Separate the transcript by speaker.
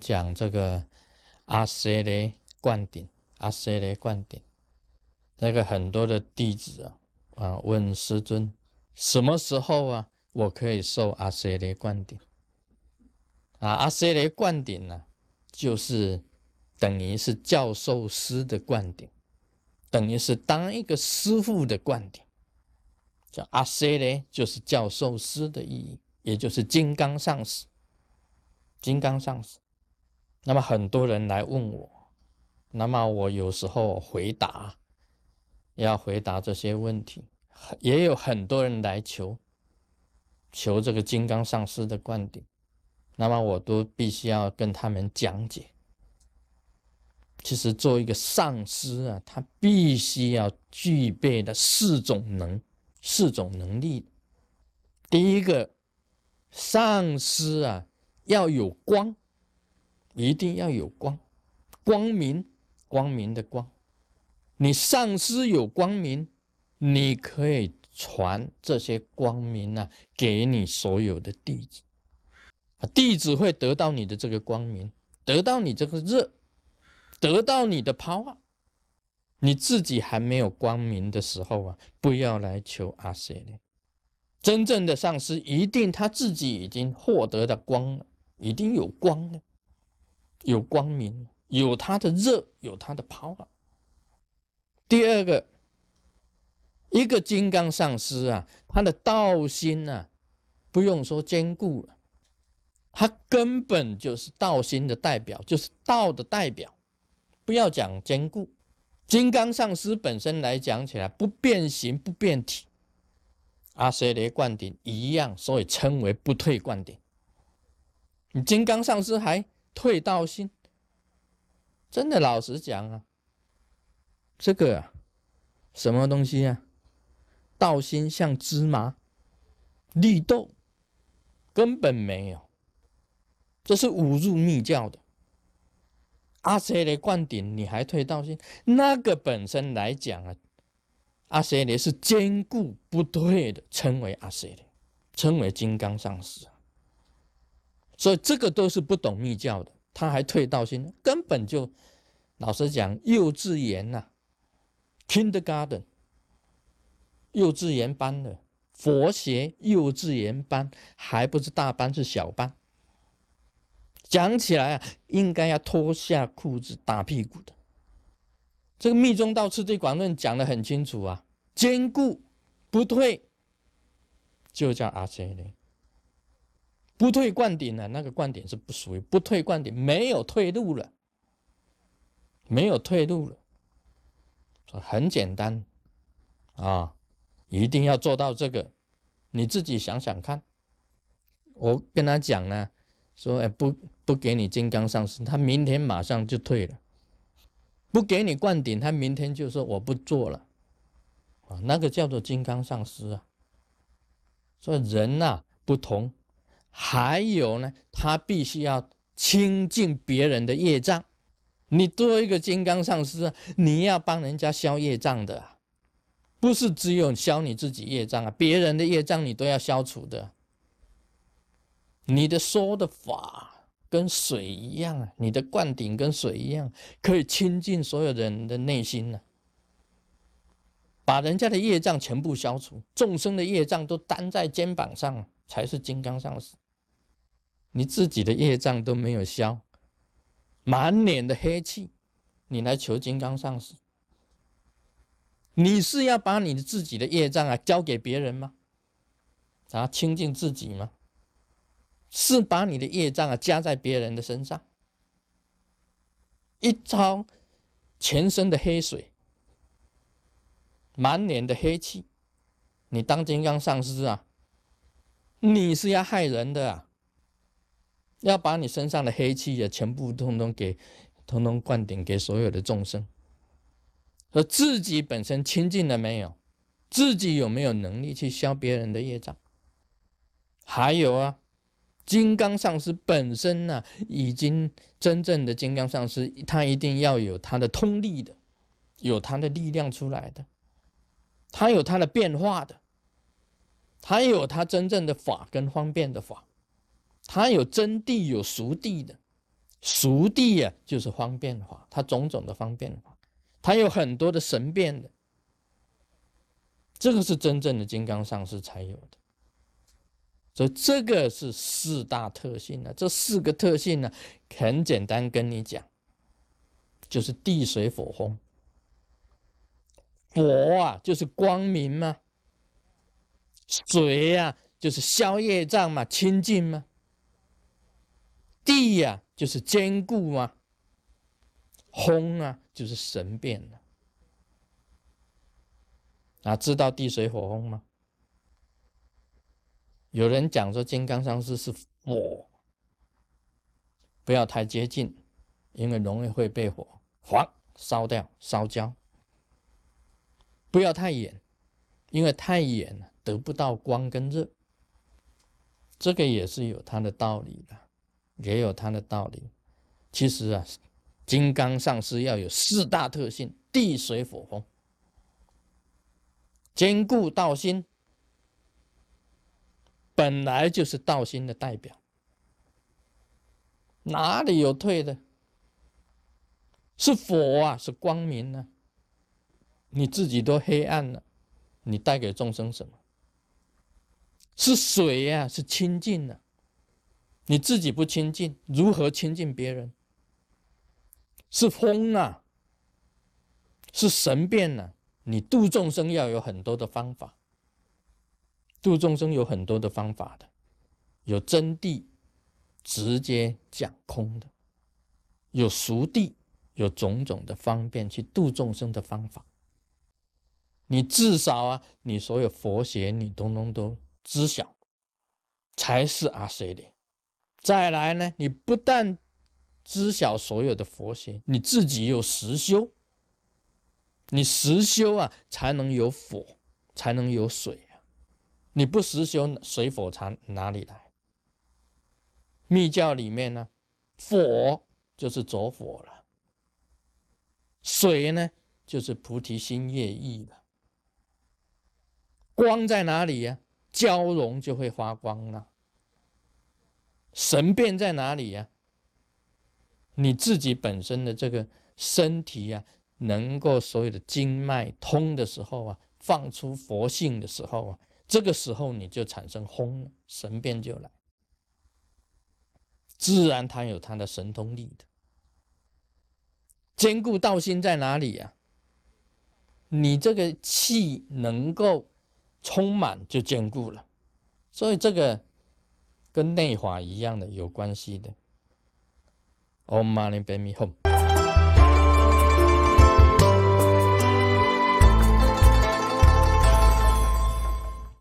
Speaker 1: 讲这个阿塞雷灌顶，阿塞雷灌顶，那个很多的弟子啊啊问师尊，什么时候啊我可以受阿塞雷灌顶？啊，阿塞雷灌顶呢，就是等于是教授师的灌顶，等于是当一个师傅的灌顶。叫阿塞雷，就是教授师的意义，也就是金刚上师。金刚上师。那么很多人来问我，那么我有时候回答，要回答这些问题，也有很多人来求，求这个金刚上师的灌顶。那么我都必须要跟他们讲解。其实做一个上师啊，他必须要具备的四种能，四种能力。第一个，上师啊要有光，一定要有光，光明，光明的光。你上师有光明，你可以传这些光明啊给你所有的弟子。弟子会得到你的这个光明，得到你这个热，得到你的 power。你自己还没有光明的时候啊，不要来求阿塞勒。真正的上师一定他自己已经获得的光了，一定有光了，有光明，有他的热，有他的 power。第二个，一个金刚上师啊，他的道心啊，不用说坚固了。他根本就是道心的代表，就是道的代表。不要讲坚固，金刚上师本身来讲起来不变形不变体，阿舍雷灌顶一样，所以称为不退灌顶。你金刚上师还退道心，真的老实讲啊，这个啊，什么东西啊？道心像芝麻绿豆，根本没有。这是误入密教的。阿塞雷灌顶，你还退道心？那个本身来讲啊，阿塞雷是坚固不退的，称为阿塞雷，称为金刚上师。所以这个都是不懂密教的，他还退道心，根本就老实讲，幼稚园呐，kindergarten，幼稚园班的佛学幼稚园班，还不是大班，是小班。讲起来啊，应该要脱下裤子打屁股的。这个《密宗道次第广论》讲的很清楚啊，坚固不退，就叫阿塞雷。不退灌顶呢，那个灌顶是不属于不退灌顶，没有退路了，没有退路了。很简单啊，一定要做到这个。你自己想想看，我跟他讲呢。说哎不不给你金刚上师，他明天马上就退了；不给你灌顶，他明天就说我不做了。啊，那个叫做金刚上师啊。所以人呐不同，还有呢，他必须要清净别人的业障。你做一个金刚上师，你要帮人家消业障的，不是只有消你自己业障啊，别人的业障你都要消除的。你的说的法跟水一样啊，你的灌顶跟水一样，可以亲近所有人的内心呢，把人家的业障全部消除，众生的业障都担在肩膀上，才是金刚上师。你自己的业障都没有消，满脸的黑气，你来求金刚上师，你是要把你的自己的业障啊交给别人吗？啊，清净自己吗？是把你的业障啊加在别人的身上，一招全身的黑水，满脸的黑气，你当金刚上师啊？你是要害人的啊？要把你身上的黑气也全部通通给通通灌顶给所有的众生，而自己本身清净了没有？自己有没有能力去消别人的业障？还有啊？金刚上师本身呢，已经真正的金刚上师，他一定要有他的通力的，有他的力量出来的，他有他的变化的，他有他真正的法跟方便的法，他有真谛有熟谛的，熟地呀，就是方便法，它种种的方便法，它有很多的神变的，这个是真正的金刚上师才有的。所以这个是四大特性呢，这四个特性呢，很简单跟你讲，就是地水火风。火啊，就是光明嘛；水呀，就是消业障嘛，清净嘛；地呀，就是坚固嘛；风啊，就是神变了。啊，知道地水火风吗？有人讲说金刚上师是火，不要太接近，因为容易会被火黄烧掉、烧焦。不要太远，因为太远了得不到光跟热，这个也是有它的道理的，也有它的道理。其实啊，金刚上师要有四大特性：地、水、火、风，坚固道心，本来就是道心的代表，哪里有退的？是佛啊，是光明呢。你自己都黑暗了，你带给众生什么？是水呀，是清净的。你自己不清净，如何亲近别人？是风啊，是神变呢。你度众生要有很多的方法，度众生有很多的方法的，有真谛，直接讲空的，有熟谛，有种种的方便去度众生的方法。你至少啊，你所有佛学你通通都知晓，才是阿谁的。再来呢，你不但知晓所有的佛学，你自己又实修，你实修啊，才能有火，才能有水啊。你不实修，水火才哪里来？密教里面呢，火就是着火了，水呢就是菩提心业意了。光在哪里呀？交融就会发光了。神变在哪里呀？你自己本身的这个身体啊，能够所有的经脉通的时候啊，放出佛性的时候啊，这个时候你就产生轰，神变就来。自然它有它的神通力的。坚固道心在哪里呀？你这个气能够。充满就坚固了，所以这个跟内法一样的有关系的。Om Mani Padme Hum。